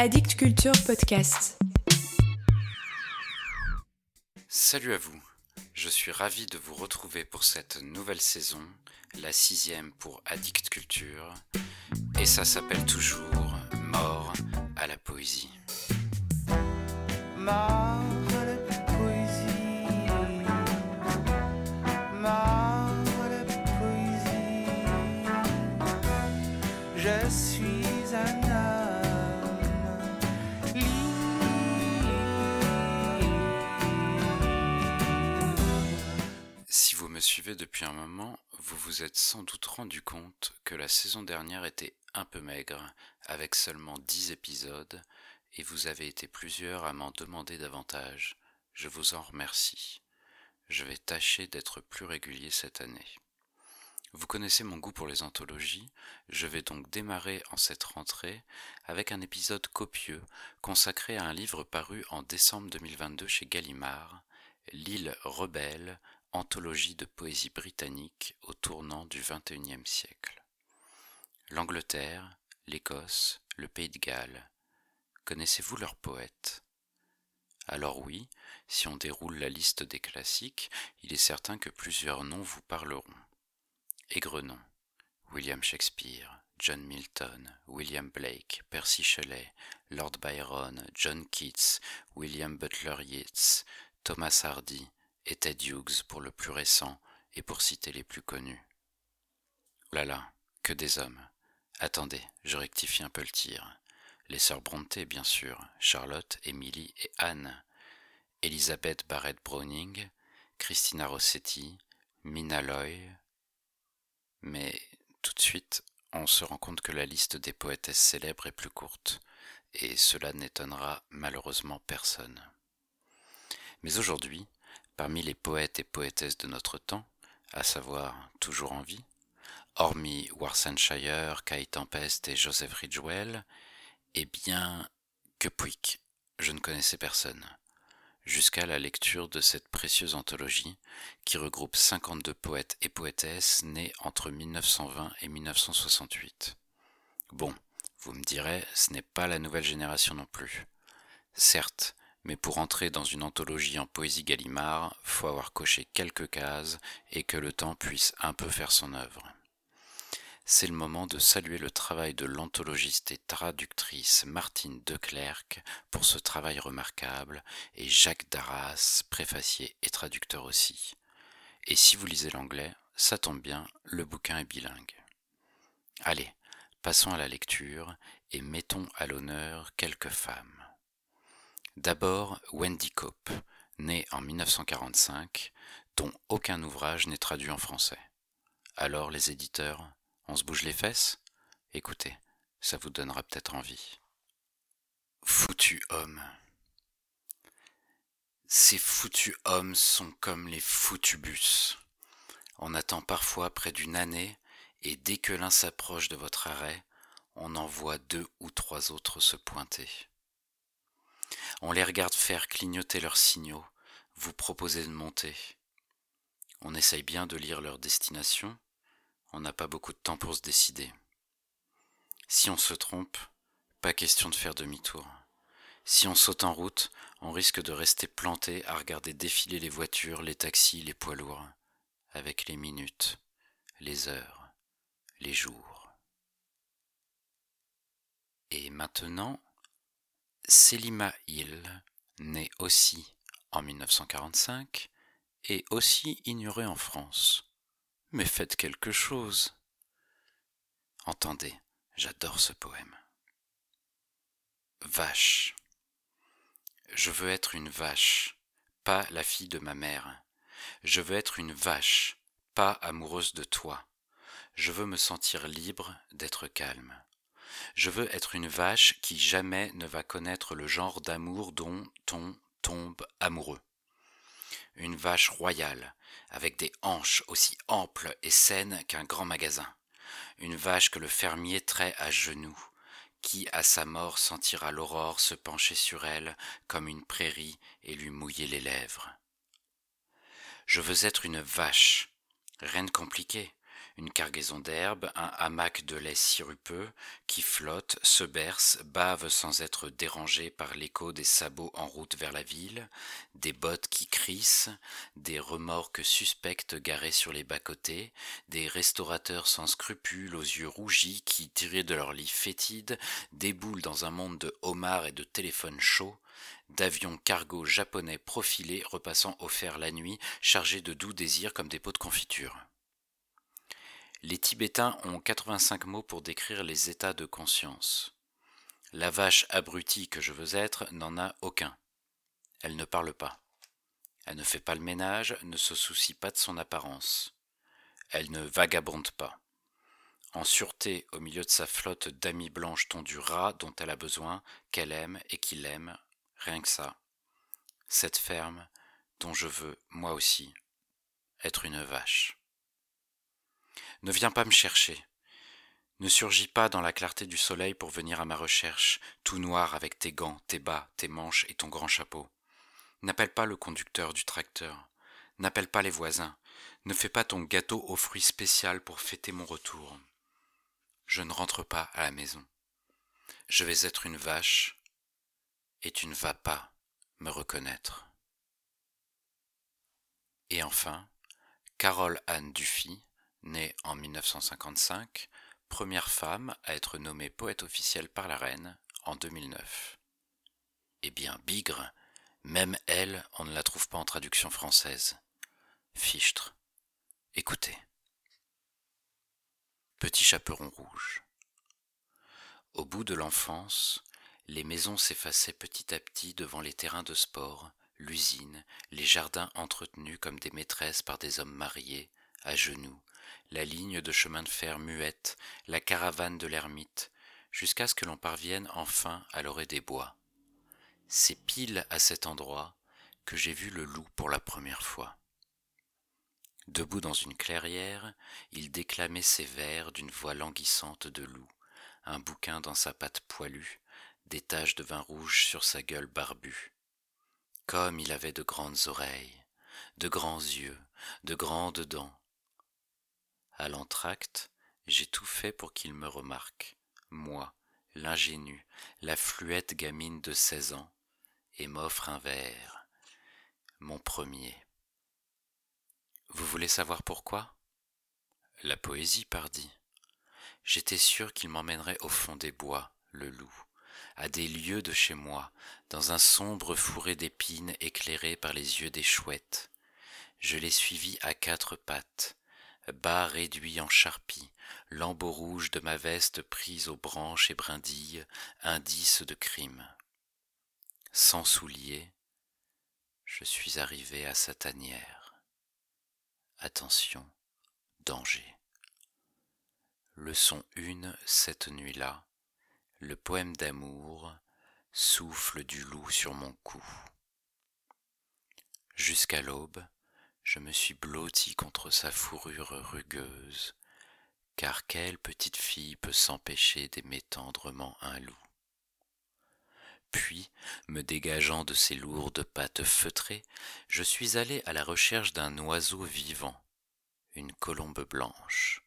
Addict Culture Podcast. Salut à vous, je suis ravi de vous retrouver pour cette nouvelle saison, la sixième pour Addict Culture, et ça s'appelle toujours Mort à la poésie. Depuis un moment, vous vous êtes sans doute rendu compte que la saison dernière était un peu maigre, avec seulement 10 épisodes, et vous avez été plusieurs à m'en demander davantage. Je vous en remercie. Je vais tâcher d'être plus régulier cette année. Vous connaissez mon goût pour les anthologies, je vais donc démarrer en cette rentrée avec un épisode copieux consacré à un livre paru en décembre 2022 chez Gallimard, L'île rebelle, anthologie de poésie britannique au tournant du XXIe siècle. L'Angleterre, l'Écosse, le Pays de Galles. Connaissez-vous leurs poètes? Alors oui, si on déroule la liste des classiques, il est certain que plusieurs noms vous parleront. Aigrenon, William Shakespeare, John Milton, William Blake, Percy Shelley, Lord Byron, John Keats, William Butler Yeats, Thomas Hardy et Ted Hughes pour le plus récent et pour citer les plus connus. Là là, que des hommes. Attendez, je rectifie un peu le tir. Les sœurs Brontë, bien sûr, Charlotte, Emily et Anne, Elizabeth Barrett Browning, Christina Rossetti, Mina Loy. Mais tout de suite, on se rend compte que la liste des poétesses célèbres est plus courte, et cela n'étonnera malheureusement personne. Mais aujourd'hui, parmi les poètes et poétesses de notre temps, à savoir toujours en vie, hormis Warsenshire, Kai Tempest et Joseph Ridgewell, eh bien, que Puig, je ne connaissais personne, jusqu'à la lecture de cette précieuse anthologie qui regroupe 52 poètes et poétesses nés entre 1920 et 1968. Bon, vous me direz, ce n'est pas la nouvelle génération non plus. Certes, mais pour entrer dans une anthologie en poésie Gallimard, faut avoir coché quelques cases et que le temps puisse un peu faire son œuvre. C'est le moment de saluer le travail de l'anthologiste et traductrice Martine Declercq pour ce travail remarquable, et Jacques Darras, préfacier et traducteur aussi. Et si vous lisez l'anglais, ça tombe bien, le bouquin est bilingue. Allez, passons à la lecture et mettons à l'honneur quelques femmes. D'abord Wendy Cope, née en 1945, dont aucun ouvrage n'est traduit en français. Alors les éditeurs, on se bouge les fesses? Écoutez, ça vous donnera peut-être envie. Foutus hommes. Ces foutus hommes sont comme les foutus bus. On attend parfois près d'une année, et dès que l'un s'approche de votre arrêt, on en voit deux ou trois autres se pointer. On les regarde faire clignoter leurs signaux, vous proposer de monter. On essaye bien de lire leur destination, on n'a pas beaucoup de temps pour se décider. Si on se trompe, pas question de faire demi-tour. Si on saute en route, on risque de rester planté à regarder défiler les voitures, les taxis, les poids lourds, avec les minutes, les heures, les jours. Et maintenant, Selima Hill, née aussi en 1945, et aussi ignorée en France. Mais faites quelque chose. Entendez, j'adore ce poème. Vache. Je veux être une vache, pas la fille de ma mère. Je veux être une vache, pas amoureuse de toi. Je veux me sentir libre d'être calme. Je veux être une vache qui jamais ne va connaître le genre d'amour dont on tombe amoureux. Une vache royale, avec des hanches aussi amples et saines qu'un grand magasin. Une vache que le fermier trait à genoux, qui à sa mort sentira l'aurore se pencher sur elle comme une prairie et lui mouiller les lèvres. Je veux être une vache, reine compliquée, une cargaison d'herbe, un hamac de lait sirupeux qui flotte, se berce, bave sans être dérangé par l'écho des sabots en route vers la ville, des bottes qui crissent, des remorques suspectes garées sur les bas-côtés, des restaurateurs sans scrupules aux yeux rougis qui, tirés de leur lit fétide, déboulent dans un monde de homards et de téléphones chauds, d'avions cargo japonais profilés repassant offerts la nuit, chargés de doux désirs comme des pots de confiture. Les Tibétains ont 85 mots pour décrire les états de conscience. La vache abrutie que je veux être n'en a aucun. Elle ne parle pas. Elle ne fait pas le ménage, ne se soucie pas de son apparence. Elle ne vagabonde pas. En sûreté au milieu de sa flotte d'amis blanches tondues rats dont elle a besoin, qu'elle aime et qu'il aime, rien que ça. Cette ferme dont je veux, moi aussi, être une vache. Ne viens pas me chercher. Ne surgis pas dans la clarté du soleil pour venir à ma recherche, tout noir avec tes gants, tes bas, tes manches et ton grand chapeau. N'appelle pas le conducteur du tracteur. N'appelle pas les voisins. Ne fais pas ton gâteau aux fruits spécial pour fêter mon retour. Je ne rentre pas à la maison. Je vais être une vache et tu ne vas pas me reconnaître. Et enfin, Carole Anne Dufy, née en 1955, première femme à être nommée poète officielle par la reine en 2009. Eh bien, bigre, même elle, on ne la trouve pas en traduction française. Fichtre. Écoutez. Petit chaperon rouge. Au bout de l'enfance, les maisons s'effaçaient petit à petit devant les terrains de sport, l'usine, les jardins entretenus comme des maîtresses par des hommes mariés, à genoux, la ligne de chemin de fer muette, la caravane de l'ermite, jusqu'à ce que l'on parvienne enfin à l'orée des bois. C'est pile à cet endroit que j'ai vu le loup pour la première fois. Debout dans une clairière, il déclamait ses vers d'une voix languissante de loup, un bouquin dans sa patte poilue, des taches de vin rouge sur sa gueule barbue. Comme il avait de grandes oreilles, de grands yeux, de grandes dents, à l'entracte, j'ai tout fait pour qu'il me remarque, moi, l'ingénu, la fluette gamine de seize ans, et m'offre un verre, mon premier. Vous voulez savoir pourquoi? La poésie, pardi. J'étais sûr qu'il m'emmènerait au fond des bois, le loup, à des lieux de chez moi, dans un sombre fourré d'épines éclairé par les yeux des chouettes. Je l'ai suivi à quatre pattes, bas réduit en charpie, lambeau rouge de ma veste prise aux branches et brindilles, indice de crime. Sans souliers, je suis arrivé à sa tanière. Attention, danger. Leçon une cette nuit-là, le poème d'amour, souffle du loup sur mon cou. Jusqu'à l'aube, je me suis blotti contre sa fourrure rugueuse, car quelle petite fille peut s'empêcher d'aimer tendrement un loup? Puis, me dégageant de ses lourdes pattes feutrées, je suis allé à la recherche d'un oiseau vivant, une colombe blanche,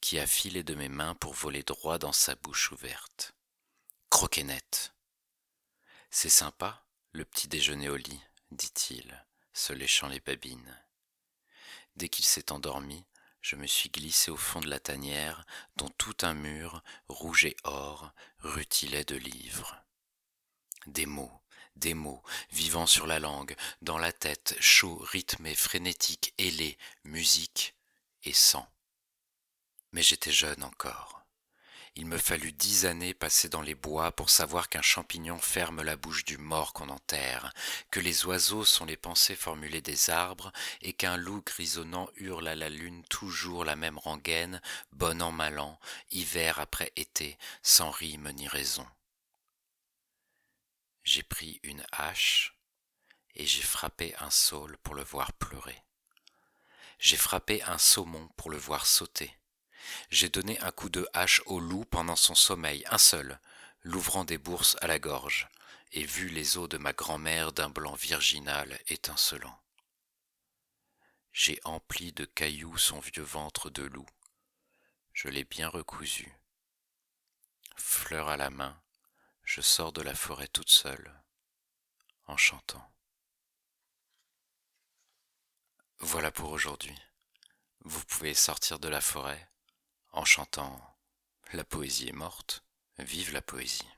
qui a filé de mes mains pour voler droit dans sa bouche ouverte. Croquet net. C'est sympa, le petit déjeuner au lit, dit-il, se léchant les babines. Dès qu'il s'est endormi, je me suis glissé au fond de la tanière, dont tout un mur, rouge et or, rutilait de livres. Des mots, des mots, vivant sur la langue, dans la tête, chaud, rythmé, frénétique, ailé, musique et sang. Mais j'étais jeune encore. Il me fallut dix années passées dans les bois pour savoir qu'un champignon ferme la bouche du mort qu'on enterre, que les oiseaux sont les pensées formulées des arbres, et qu'un loup grisonnant hurle à la lune toujours la même rengaine, bon an mal an, hiver après été, sans rime ni raison. J'ai pris une hache, et j'ai frappé un saule pour le voir pleurer. J'ai frappé un saumon pour le voir sauter. J'ai donné un coup de hache au loup pendant son sommeil, un seul, l'ouvrant des bourses à la gorge, et vu les os de ma grand-mère d'un blanc virginal étincelant. J'ai empli de cailloux son vieux ventre de loup. Je l'ai bien recousu. Fleur à la main, je sors de la forêt toute seule, en chantant. Voilà pour aujourd'hui. Vous pouvez sortir de la forêt, en chantant La poésie est morte, vive la poésie.